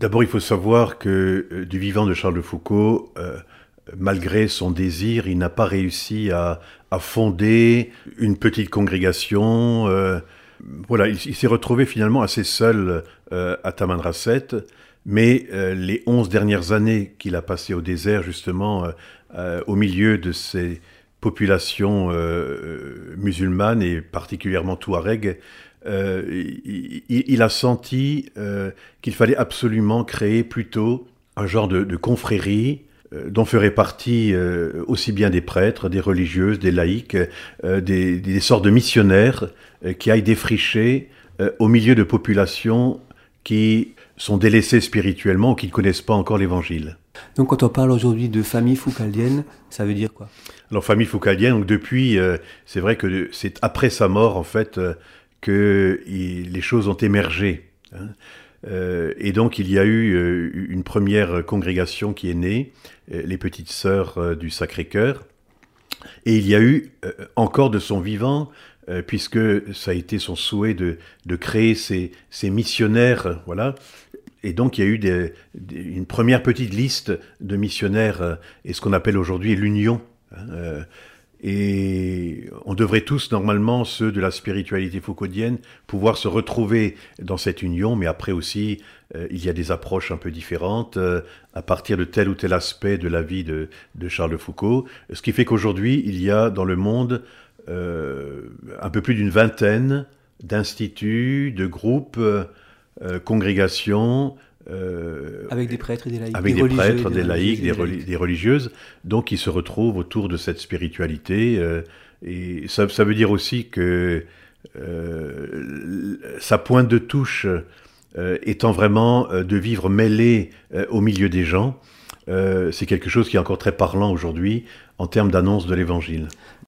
D'abord, il faut savoir que euh, du vivant de Charles de Foucault, euh, malgré son désir, il n'a pas réussi à, fonder une petite congrégation. Euh, voilà, il, s'est retrouvé finalement assez seul à Tamanrasset. Mais les onze dernières années qu'il a passées au désert, justement, au milieu de ces populations musulmanes et particulièrement touareg, euh, il, a senti euh, qu'il fallait absolument créer plutôt un genre de, confrérie euh, dont feraient partie aussi bien des prêtres, des religieuses, des laïcs, des, sortes de missionnaires qui aillent défricher au milieu de populations qui sont délaissées spirituellement ou qui ne connaissent pas encore l'Évangile. Donc quand on parle aujourd'hui de famille foucaldienne, ça veut dire quoi? Alors famille foucaldienne, donc depuis, c'est vrai que c'est après sa mort en fait que les choses ont émergé. Hein. Euh, et donc il y a eu euh, une première congrégation qui est née, euh, les petites sœurs du Sacré-Cœur. Et il y a eu encore de son vivant, puisque ça a été son souhait de, créer ces, missionnaires, voilà. Et donc il y a eu une première petite liste de missionnaires, et ce qu'on appelle aujourd'hui l'union. Hein, et on devrait tous, normalement, ceux de la spiritualité foucaudienne, pouvoir se retrouver dans cette union, mais après aussi, euh, il y a des approches un peu différentes euh, à partir de tel ou tel aspect de la vie de, Charles de Foucault. Ce qui fait qu'aujourd'hui, il y a dans le monde euh, un peu plus d'une vingtaine d'instituts, de groupes, congrégations, euh, avec des prêtres et des laïcs. Avec des, prêtres, des, laïcs, des, religieuses, donc qui se retrouvent autour de cette spiritualité. Euh, et ça, ça, veut dire aussi que euh, sa pointe de touche étant vraiment de vivre mêlé au milieu des gens, c'est quelque chose qui est encore très parlant aujourd'hui en termes d'annonce de l'Évangile.